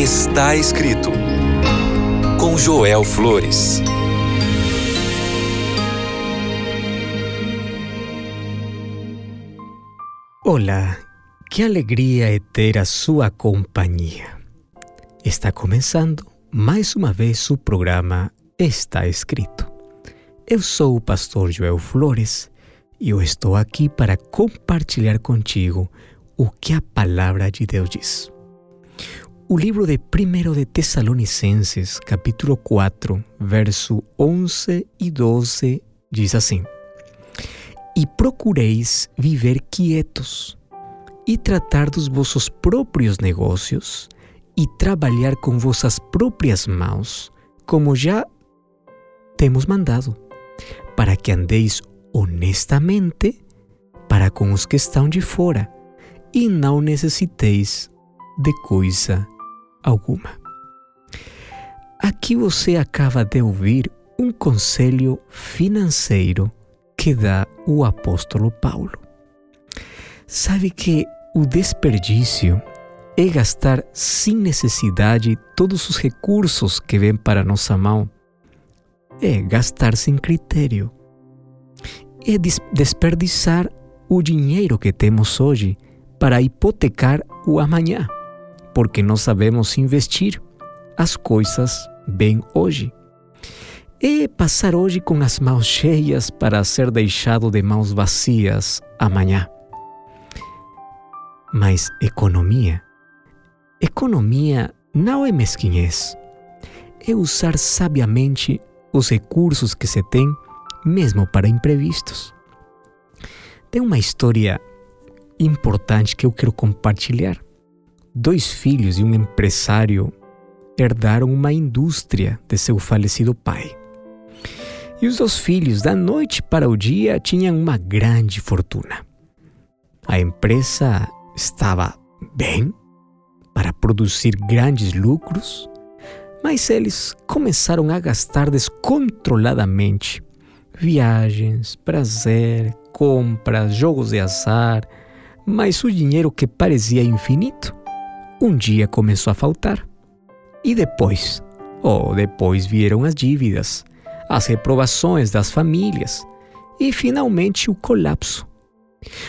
Está escrito com Joel Flores. Olá, que alegria é ter a sua companhia. Está começando mais uma vez o programa Está Escrito. Eu sou o pastor Joel Flores e eu estou aqui para compartilhar contigo o que a palavra de Deus diz. O livro de 1 de Tessalonicenses, capítulo 4, verso 11 e 12, diz assim: E procureis viver quietos, e tratar dos vossos próprios negócios, e trabalhar com vossas próprias mãos, como já temos mandado, para que andeis honestamente para com os que estão de fora, e não necessiteis de coisa alguma. Aqui você acaba de ouvir um conselho financeiro que dá o apóstolo Paulo. Sabe que o desperdício é gastar sem necessidade todos os recursos que vêm para nossa mão. É gastar sem critério. É desperdiçar o dinheiro que temos hoje para hipotecar o amanhã porque não sabemos investir as coisas bem hoje. É passar hoje com as mãos cheias para ser deixado de mãos vazias amanhã. Mas economia, economia não é mesquinhez. É usar sabiamente os recursos que se tem, mesmo para imprevistos. Tem uma história importante que eu quero compartilhar dois filhos e um empresário herdaram uma indústria de seu falecido pai. E os dois filhos, da noite para o dia, tinham uma grande fortuna. A empresa estava bem para produzir grandes lucros, mas eles começaram a gastar descontroladamente. Viagens, prazer, compras, jogos de azar, mas o dinheiro que parecia infinito um dia começou a faltar. E depois? Oh, depois vieram as dívidas, as reprovações das famílias e finalmente o colapso.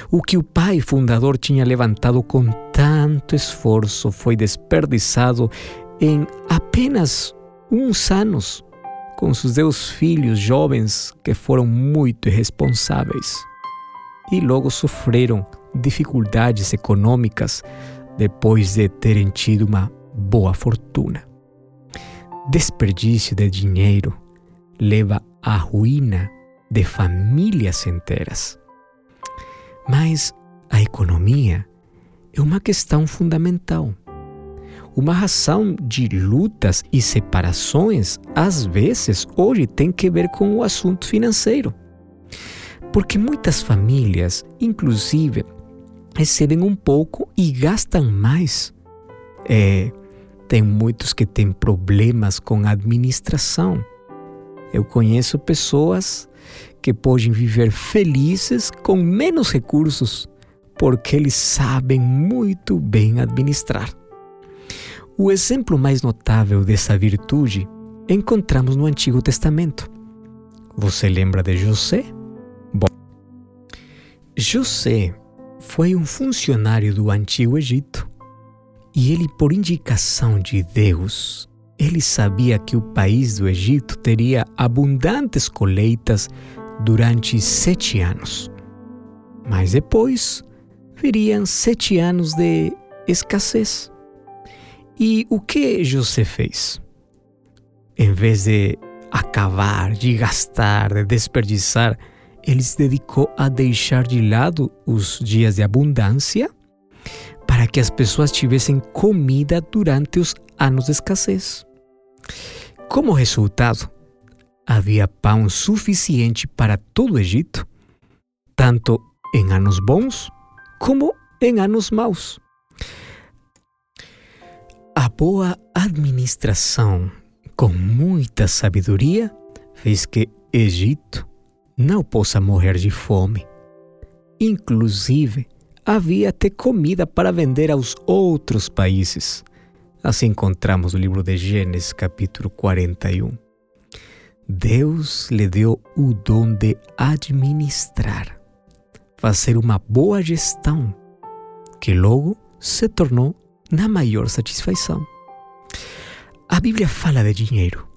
O que o pai fundador tinha levantado com tanto esforço foi desperdiçado em apenas uns anos, com seus dois filhos jovens que foram muito irresponsáveis. E logo sofreram dificuldades econômicas depois de terem tido uma boa fortuna. Desperdício de dinheiro leva à ruína de famílias inteiras. Mas a economia é uma questão fundamental. Uma razão de lutas e separações, às vezes, hoje tem que ver com o assunto financeiro. Porque muitas famílias, inclusive recebem um pouco e gastam mais. É, tem muitos que têm problemas com a administração. Eu conheço pessoas que podem viver felizes com menos recursos porque eles sabem muito bem administrar. O exemplo mais notável dessa virtude encontramos no Antigo Testamento. Você lembra de José? Bom, José foi um funcionário do Antigo Egito. E ele, por indicação de Deus, ele sabia que o país do Egito teria abundantes colheitas durante sete anos. Mas depois viriam sete anos de escassez. E o que José fez? Em vez de acabar, de gastar, de desperdiçar, ele se dedicou a deixar de lado os dias de abundância para que as pessoas tivessem comida durante os anos de escassez. Como resultado, havia pão suficiente para todo o Egito, tanto em anos bons como em anos maus. A boa administração, com muita sabedoria, fez que Egito não possa morrer de fome. Inclusive, havia até comida para vender aos outros países. Assim encontramos no livro de Gênesis, capítulo 41. Deus lhe deu o dom de administrar, fazer uma boa gestão, que logo se tornou na maior satisfação. A Bíblia fala de dinheiro.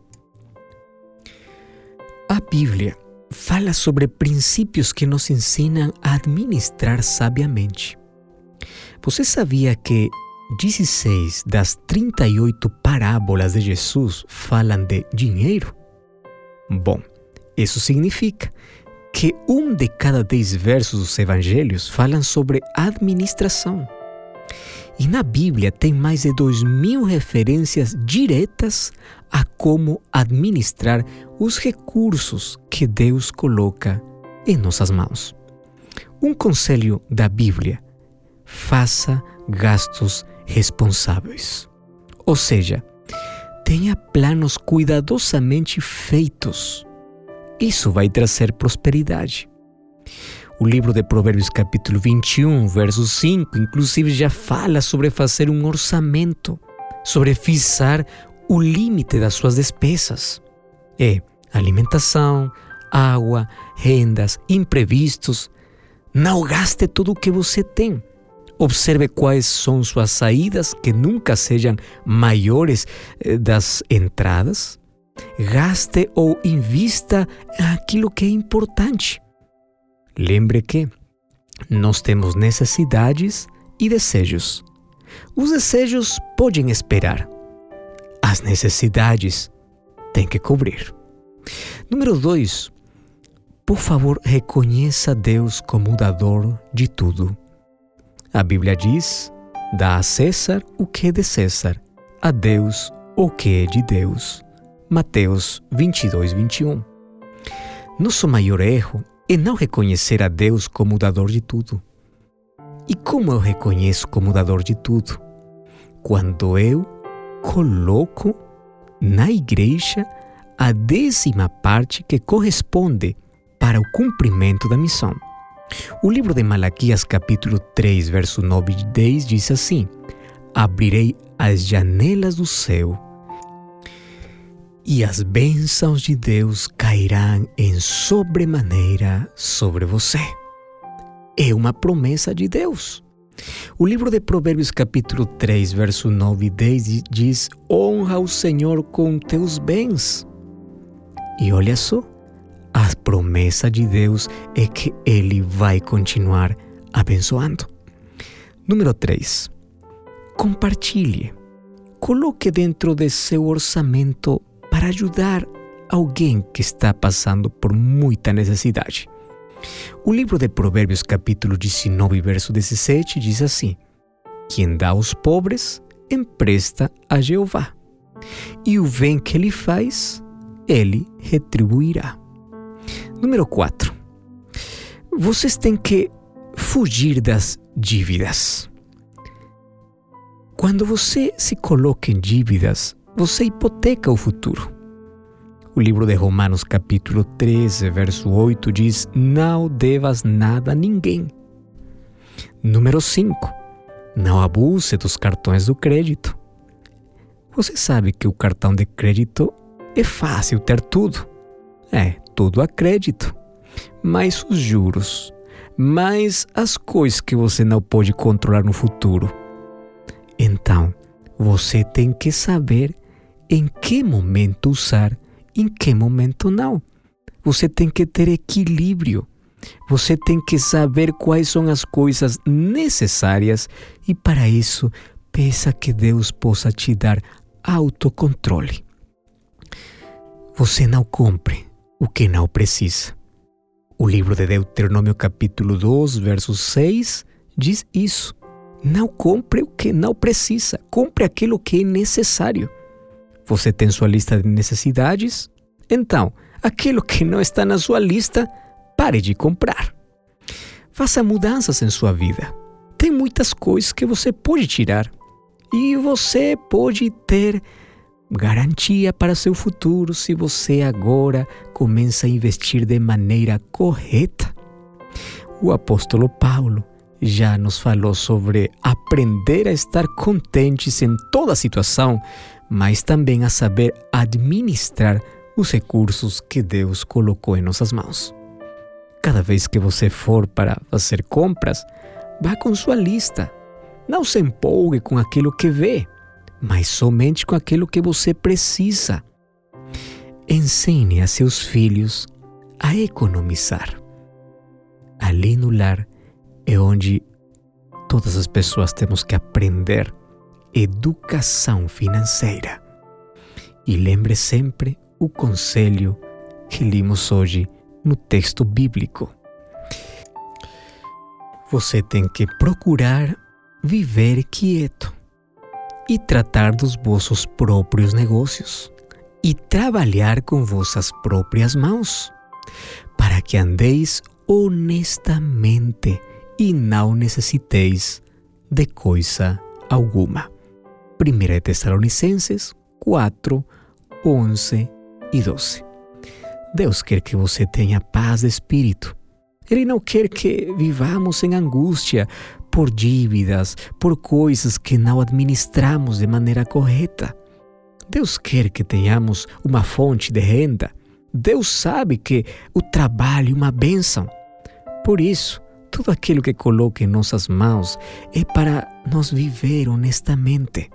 A Bíblia fala sobre princípios que nos ensinam a administrar sabiamente. Você sabia que 16 das 38 parábolas de Jesus falam de dinheiro? Bom, isso significa que um de cada dez versos dos evangelhos falam sobre administração. E na Bíblia tem mais de dois mil referências diretas a como administrar os recursos que Deus coloca em nossas mãos. Um conselho da Bíblia: faça gastos responsáveis. Ou seja, tenha planos cuidadosamente feitos. Isso vai trazer prosperidade. O livro de Provérbios, capítulo 21, verso 5, inclusive já fala sobre fazer um orçamento, sobre fixar o limite das suas despesas. É alimentação, água, rendas, imprevistos. Não gaste tudo o que você tem. Observe quais são suas saídas, que nunca sejam maiores eh, das entradas. Gaste ou invista aquilo que é importante. Lembre que nós temos necessidades e desejos. Os desejos podem esperar. As necessidades têm que cobrir. Número 2. Por favor, reconheça Deus como o dador de tudo. A Bíblia diz: dá a César o que é de César, a Deus o que é de Deus. Mateus 22, 21. Nosso maior erro é não reconhecer a Deus como dador de tudo. E como eu reconheço como dador de tudo? Quando eu coloco na igreja a décima parte que corresponde para o cumprimento da missão. O livro de Malaquias, capítulo 3, verso 9 e 10 diz assim: Abrirei as janelas do céu e as bênçãos de Deus cairão em sobremaneira sobre você. É uma promessa de Deus. O livro de Provérbios, capítulo 3, verso 9 e 10 diz: Honra o Senhor com teus bens. E olha só, a promessa de Deus é que Ele vai continuar abençoando. Número 3. Compartilhe. Coloque dentro de seu orçamento para ajudar alguém que está passando por muita necessidade. O livro de Provérbios, capítulo 19, verso 17, diz assim: Quem dá aos pobres, empresta a Jeová, e o bem que ele faz, ele retribuirá. Número 4. Vocês têm que fugir das dívidas. Quando você se coloca em dívidas, você hipoteca o futuro. O livro de Romanos, capítulo 13, verso 8 diz: Não devas nada a ninguém. Número 5. Não abuse dos cartões do crédito. Você sabe que o cartão de crédito é fácil ter tudo. É, tudo a crédito. Mas os juros, mais as coisas que você não pode controlar no futuro. Então, você tem que saber em que momento usar, em que momento não. Você tem que ter equilíbrio. Você tem que saber quais são as coisas necessárias e para isso peça que Deus possa te dar autocontrole. Você não compre o que não precisa. O livro de Deuteronômio, capítulo 2, verso 6, diz isso. Não compre o que não precisa, compre aquilo que é necessário. Você tem sua lista de necessidades? Então, aquilo que não está na sua lista, pare de comprar. Faça mudanças em sua vida. Tem muitas coisas que você pode tirar e você pode ter garantia para seu futuro se você agora começa a investir de maneira correta. O apóstolo Paulo já nos falou sobre aprender a estar contentes em toda situação, mas também a saber administrar os recursos que Deus colocou em nossas mãos. Cada vez que você for para fazer compras, vá com sua lista. Não se empolgue com aquilo que vê, mas somente com aquilo que você precisa. Ensine a seus filhos a economizar. Ali no lar é onde todas as pessoas temos que aprender educação financeira. E lembre sempre o conselho que limos hoje no texto bíblico. Você tem que procurar viver quieto e tratar dos vossos próprios negócios e trabalhar com vossas próprias mãos, para que andeis honestamente e não necessiteis de coisa alguma. 1 Tessalonicenses 4, 11 e 12. Deus quer que você tenha paz de espírito. Ele não quer que vivamos em angústia por dívidas, por coisas que não administramos de maneira correta. Deus quer que tenhamos uma fonte de renda. Deus sabe que o trabalho é uma bênção. Por isso, tudo aquilo que coloca em nossas mãos é para nós viver honestamente.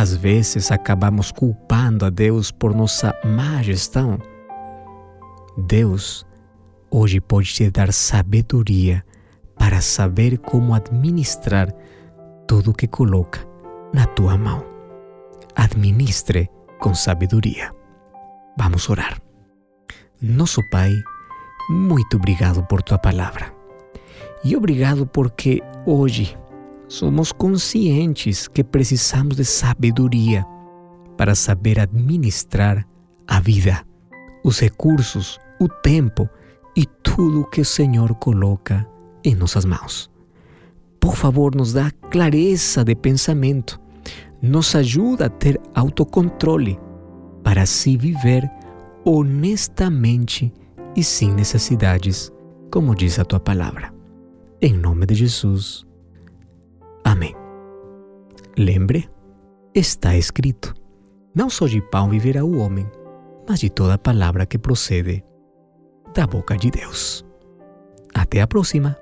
Às vezes acabamos culpando a Deus por nossa má gestão. Deus hoje pode te dar sabedoria para saber como administrar tudo que coloca na tua mão. Administre com sabedoria. Vamos orar. Nosso Pai, muito obrigado por tua palavra. E obrigado porque hoje somos conscientes que precisamos de sabedoria para saber administrar a vida, os recursos, o tempo e tudo que o Senhor coloca em nossas mãos. Por favor, nos dá clareza de pensamento, nos ajuda a ter autocontrole para assim viver honestamente e sem necessidades, como diz a tua palavra. Em nome de Jesus. Amém. Lembre, está escrito: Não só de pão viverá o homem, mas de toda palavra que procede da boca de Deus. Até a próxima!